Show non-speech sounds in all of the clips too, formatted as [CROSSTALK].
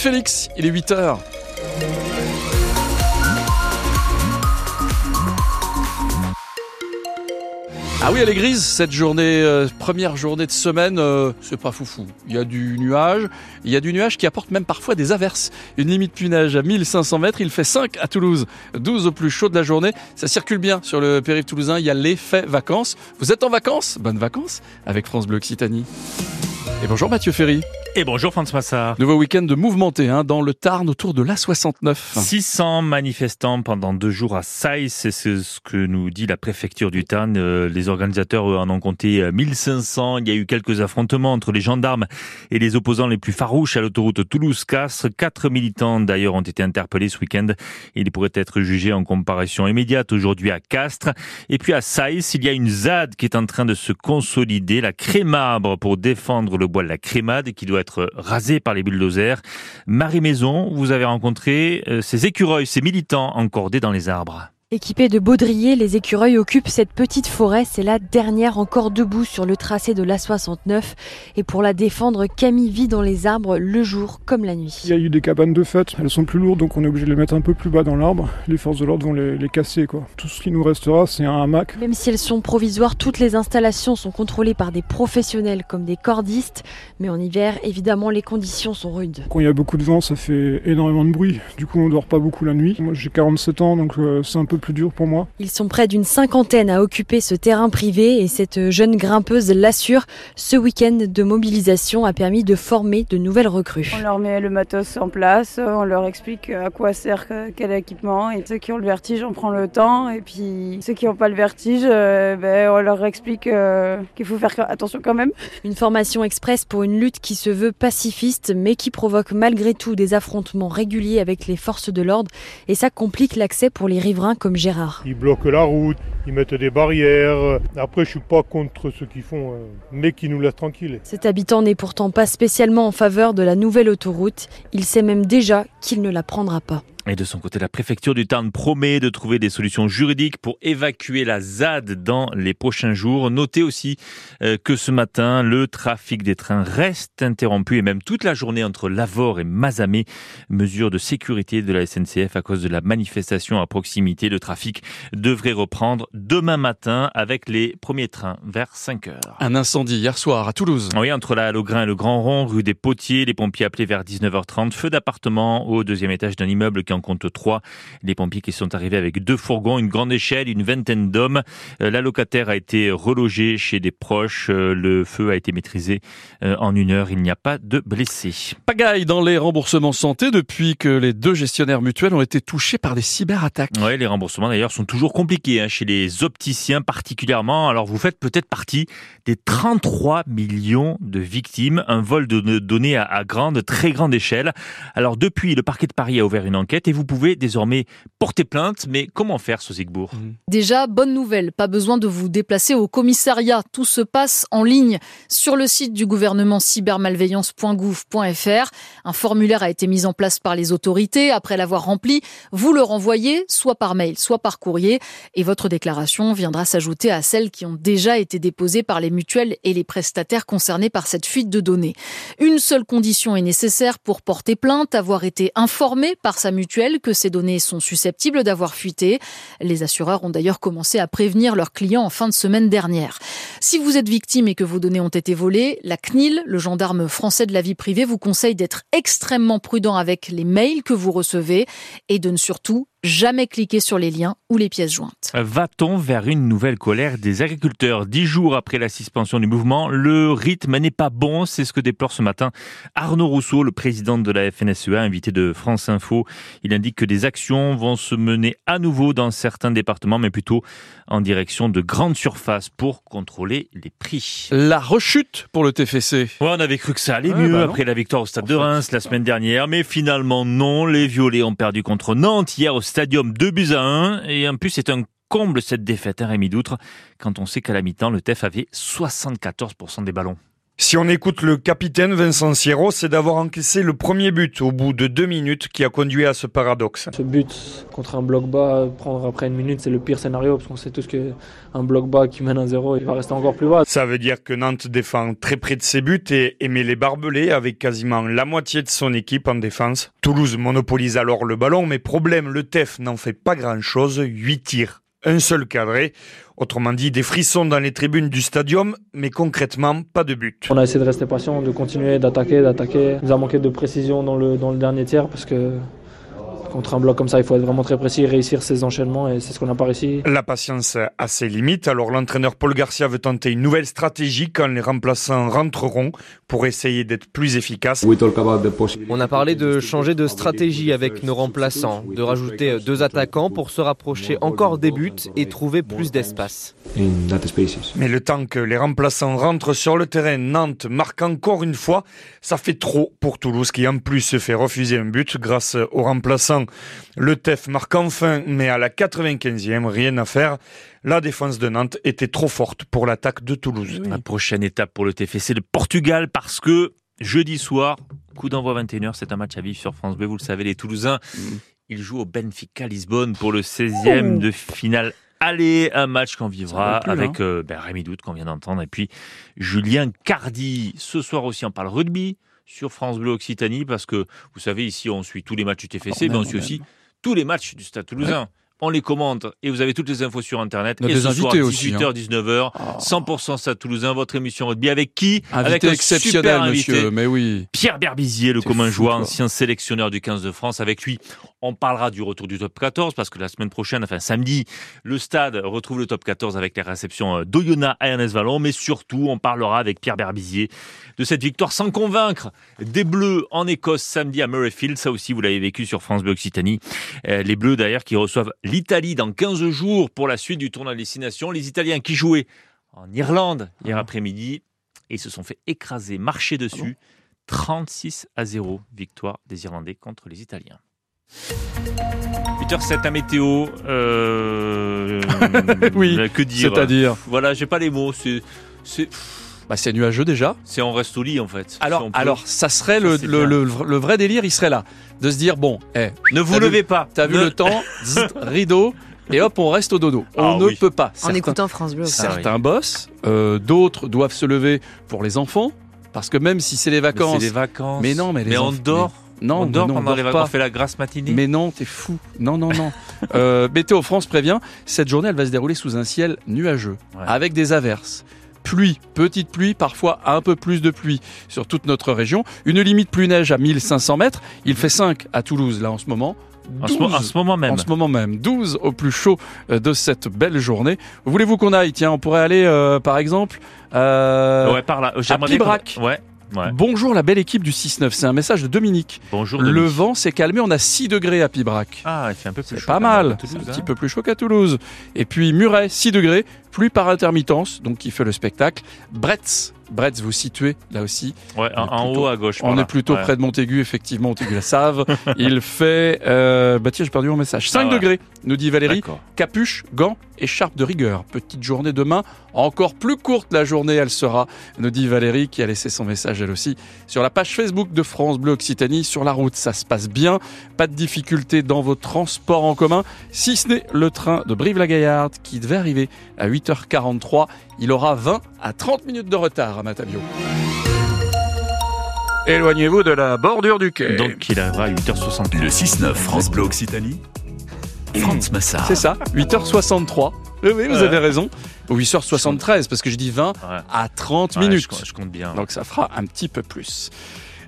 de Félix, il est 8h. Ah oui, elle est grise cette journée, euh, première journée de semaine, euh, c'est pas foufou. Il y a du nuage, il y a du nuage qui apporte même parfois des averses. Une limite punage à 1500 mètres, il fait 5 à Toulouse, 12 au plus chaud de la journée. Ça circule bien sur le périph' toulousain, il y a l'effet vacances. Vous êtes en vacances? Bonnes vacances avec France Bleu Occitanie. Et bonjour Mathieu Ferry. Et bonjour François Massard. Nouveau week-end de mouvementé hein, dans le Tarn autour de l'A69. 600 manifestants pendant deux jours à Saïs, c'est ce que nous dit la préfecture du Tarn. Euh, les organisateurs en ont compté 1500. Euh, Il y a eu quelques affrontements entre les gendarmes et les opposants les plus farouches à l'autoroute Toulouse-Castres. Quatre militants d'ailleurs ont été interpellés ce week-end. Ils pourraient être jugés en comparution immédiate aujourd'hui à Castres. Et puis à Saïs, il y a une ZAD qui est en train de se consolider, la crémabre pour défendre le bois de la crémade qui doit être rasé par les bulldozers. Marie Maison, vous avez rencontré euh, ces écureuils, ces militants encordés dans les arbres. Équipés de baudriers, les écureuils occupent cette petite forêt. C'est la dernière encore debout sur le tracé de l'A69. Et pour la défendre, Camille vit dans les arbres le jour comme la nuit. Il y a eu des cabanes de fête. Elles sont plus lourdes, donc on est obligé de les mettre un peu plus bas dans l'arbre. Les forces de l'ordre vont les, les, casser. Quoi. Tout ce qui nous restera, c'est un hamac. Même si elles sont provisoires, toutes les installations sont contrôlées par des professionnels comme des cordistes. Mais en hiver, évidemment, les conditions sont rudes. Quand il y a beaucoup de vent, ça fait énormément de bruit. Du coup, on dort pas beaucoup la nuit. Moi, j'ai 47 ans, donc euh, c'est un peu plus dur pour moi. Ils sont près d'une cinquantaine à occuper ce terrain privé et cette jeune grimpeuse l'assure. Ce week-end de mobilisation a permis de former de nouvelles recrues. On leur met le matos en place, on leur explique à quoi sert quel équipement et ceux qui ont le vertige, on prend le temps et puis ceux qui n'ont pas le vertige, euh, ben, on leur explique euh, qu'il faut faire attention quand même. Une formation express pour une lutte qui se veut pacifiste mais qui provoque malgré tout des affrontements réguliers avec les forces de l'ordre et ça complique l'accès pour les riverains comme Gérard. Ils bloquent la route, ils mettent des barrières. Après, je suis pas contre ce qu'ils font, mais qui nous laissent tranquilles. Cet habitant n'est pourtant pas spécialement en faveur de la nouvelle autoroute. Il sait même déjà qu'il ne la prendra pas. Et de son côté, la préfecture du Tarn promet de trouver des solutions juridiques pour évacuer la ZAD dans les prochains jours. Notez aussi euh, que ce matin, le trafic des trains reste interrompu et même toute la journée entre Lavore et Mazamé. Mesure de sécurité de la SNCF à cause de la manifestation à proximité. Le trafic devrait reprendre demain matin avec les premiers trains vers 5 heures. Un incendie hier soir à Toulouse. Oui, entre la Logrin et le Grand Rond, rue des Potiers, les pompiers appelés vers 19h30. Feu d'appartement au deuxième étage d'un immeuble qui en compte trois. Les pompiers qui sont arrivés avec deux fourgons, une grande échelle, une vingtaine d'hommes. La locataire a été relogée chez des proches. Le feu a été maîtrisé en une heure. Il n'y a pas de blessés. Pagaille dans les remboursements santé depuis que les deux gestionnaires mutuels ont été touchés par des cyberattaques. Oui, les remboursements d'ailleurs sont toujours compliqués hein, chez les opticiens particulièrement. Alors vous faites peut-être partie des 33 millions de victimes. Un vol de données à grande, très grande échelle. Alors depuis, le parquet de Paris a ouvert une enquête et vous pouvez désormais porter plainte. Mais comment faire, ce Zigbourg Déjà, bonne nouvelle, pas besoin de vous déplacer au commissariat. Tout se passe en ligne sur le site du gouvernement cybermalveillance.gouv.fr. Un formulaire a été mis en place par les autorités. Après l'avoir rempli, vous le renvoyez soit par mail, soit par courrier. Et votre déclaration viendra s'ajouter à celles qui ont déjà été déposées par les mutuelles et les prestataires concernés par cette fuite de données. Une seule condition est nécessaire pour porter plainte, avoir été informé par sa mutuelle que ces données sont susceptibles d'avoir fuité. Les assureurs ont d'ailleurs commencé à prévenir leurs clients en fin de semaine dernière. Si vous êtes victime et que vos données ont été volées, la CNIL, le gendarme français de la vie privée, vous conseille d'être extrêmement prudent avec les mails que vous recevez et de ne surtout jamais cliquer sur les liens ou les pièces jointes. Va-t-on vers une nouvelle colère des agriculteurs? Dix jours après la suspension du mouvement, le rythme n'est pas bon, c'est ce que déplore ce matin Arnaud Rousseau, le président de la FNSEA, invité de France Info. Il indique que des actions vont se mener à nouveau dans certains départements, mais plutôt en direction de grandes surfaces pour contrôler les prix. La rechute pour le TFC. Ouais, on avait cru que ça allait ouais, mieux bah après la victoire au Stade de Reims la semaine dernière, mais finalement non. Les Violets ont perdu contre Nantes hier au Stadium 2 buts à 1 et en plus c'est un comble cette défaite, hein, Rémi Doutre, quand on sait qu'à la mi-temps, le TEF avait 74% des ballons. Si on écoute le capitaine Vincent Sierro, c'est d'avoir encaissé le premier but au bout de deux minutes qui a conduit à ce paradoxe. Ce but contre un bloc bas, prendre après une minute, c'est le pire scénario parce qu'on sait tous qu'un bloc bas qui mène à zéro, il va rester encore plus bas. Ça veut dire que Nantes défend très près de ses buts et émet les barbelés avec quasiment la moitié de son équipe en défense. Toulouse monopolise alors le ballon, mais problème, le TEF n'en fait pas grand-chose, 8 tirs un seul cadré. Autrement dit, des frissons dans les tribunes du stadium, mais concrètement, pas de but. On a essayé de rester patient, de continuer d'attaquer, d'attaquer. Il nous a manqué de précision dans le, dans le dernier tiers parce que contre un bloc comme ça, il faut être vraiment très précis, réussir ses enchaînements et c'est ce qu'on n'a pas réussi. La patience a ses limites, alors l'entraîneur Paul Garcia veut tenter une nouvelle stratégie quand les remplaçants rentreront pour essayer d'être plus efficaces. On a parlé de changer de stratégie avec nos remplaçants, de rajouter deux attaquants pour se rapprocher encore des buts et trouver plus d'espace. Mais le temps que les remplaçants rentrent sur le terrain, Nantes marque encore une fois. Ça fait trop pour Toulouse qui en plus se fait refuser un but grâce aux remplaçants. Le TEF marque enfin, mais à la 95e, rien à faire. La défense de Nantes était trop forte pour l'attaque de Toulouse. La prochaine étape pour le TFC, le Portugal, parce que jeudi soir, coup d'envoi 21h, c'est un match à vivre sur France Bleu. Vous le savez, les Toulousains, mm. ils jouent au Benfica Lisbonne pour le 16e de finale Allez, un match qu'on vivra avec hein. euh, ben, Rémi Doute qu'on vient d'entendre et puis Julien Cardi. Ce soir aussi on parle rugby sur France Bleu Occitanie parce que vous savez ici on suit tous les matchs du TFC mais on suit aussi tous les matchs du Stade Toulousain. On les commente et vous avez toutes les infos sur internet. et ce soir, 18h, 19h, 100% Stade Toulousain, votre émission rugby avec qui? Avec un exceptionnel, monsieur, mais oui. Pierre Berbizier, le commun joueur, ancien sélectionneur du 15 de France. Avec lui, on parlera du retour du top 14 parce que la semaine prochaine, enfin samedi, le stade retrouve le top 14 avec les réceptions euh, d'Oyonnax à Ernest Vallon. Mais surtout, on parlera avec Pierre Berbizier de cette victoire sans convaincre des Bleus en Écosse samedi à Murrayfield. Ça aussi, vous l'avez vécu sur France Bleu Occitanie. Euh, les Bleus d'ailleurs qui reçoivent l'Italie dans 15 jours pour la suite du tournoi de destination. Les Italiens qui jouaient en Irlande hier ah. après-midi et se sont fait écraser, marcher dessus. 36 à 0, victoire des Irlandais contre les Italiens. 8h07 à météo. Euh, [LAUGHS] oui, que dire C'est-à-dire Voilà, j'ai pas les mots. C'est. Bah, c'est nuageux déjà. C'est on reste au lit en fait. Alors, alors ça serait le, le, vrai délire, il serait là. De se dire, bon, eh, ne vous levez pas. T'as vu le temps, [LAUGHS] rideau, et hop, on reste au dodo. On ah ne peut pas. En écoutant France Bleu. Certains boss, euh, d'autres doivent se lever pour les enfants, parce que même si c'est les vacances. C'est les vacances. Mais non, mais les Mais on dort. Non, on dort pendant les vacances, on fait la grasse matinée. Mais non, t'es fou. Non, non, non. [LAUGHS] euh, Météo France prévient, cette journée, elle va se dérouler sous un ciel nuageux, avec des averses. Pluie, petite pluie, parfois un peu plus de pluie sur toute notre région. Une limite pluie-neige à 1500 mètres. Il fait 5 à Toulouse, là, en ce moment. en, ce, moment même. En ce moment même. 12 au plus chaud euh, de cette belle journée. Voulez-vous qu'on aille? Tiens, on pourrait aller, euh, par exemple, euh, ouais, par là. à Pibrac. Ouais. Bonjour la belle équipe du 6-9, c'est un message de Dominique. Bonjour. Le vent s'est calmé, on a 6 degrés à Pibrac. Ah, il fait un peu plus chaud. pas mal, un petit hein. peu plus chaud qu'à Toulouse. Et puis Muret, 6 degrés, pluie par intermittence, donc qui fait le spectacle. Bretz, Bretz, vous situez là aussi. Ouais, en, haut à gauche. On est plutôt près de Montaigu, effectivement, Montaigu-la-Save. [LAUGHS] il fait, euh, bah tiens, j'ai perdu mon message. 5 ah degrés, nous dit Valérie. Capuche, gants, écharpe de rigueur. Petite journée demain, encore plus courte la journée, elle sera, nous dit Valérie, qui a laissé son message elle aussi sur la page Facebook de France Bleu Occitanie. Sur la route, ça se passe bien. Pas de difficulté dans vos transports en commun, si ce n'est le train de Brive-la-Gaillarde qui devait arriver à 8h43. Il aura 20 à 30 minutes de retard à Matavio. Éloignez-vous de la bordure du quai. Donc il arrivera à 8h60. Le 6-9 France Bleu Occitanie. France Massard. C'est ça, 8h63. Oui, oui, vous avez raison. Ou 8h73, parce que je dis 20 à 30 minutes. Je, compte bien. Donc ça fera un petit peu plus.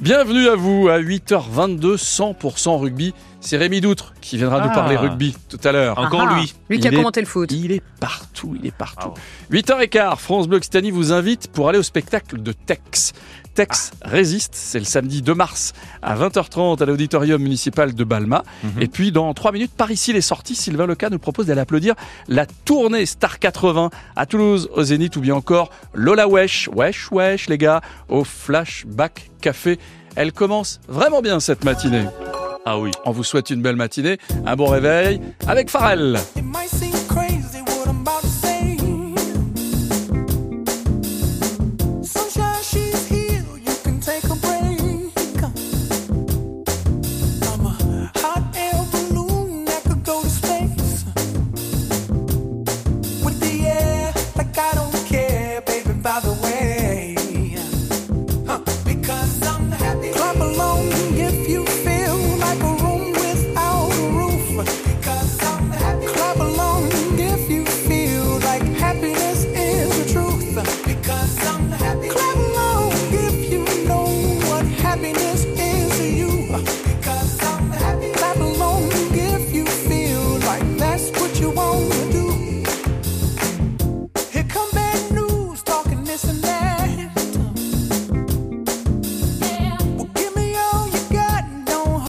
Bienvenue à vous à 8h22, 100% rugby. C'est Rémi Doutre qui viendra nous parler ah. rugby tout à l'heure. Encore ah. lui. Lui qui a commenté le foot. Il est partout, il est partout. 8h15, France Bleu Occitanie vous invite pour aller au spectacle de Tex. Tex résiste. C'est le samedi 2 mars à 20h30 à l'auditorium municipal de Balma. Mhm. Et puis dans 3 minutes, par ici les sorties, Sylvain Leca nous propose d'aller applaudir la tournée Star 80 à Toulouse, au Zénith ou bien encore Lola Wesh, Wesh Wesh les gars, au Flashback Café. Elle commence vraiment bien cette matinée. Ah oui. On vous souhaite une belle matinée, un bon réveil avec Pharrell.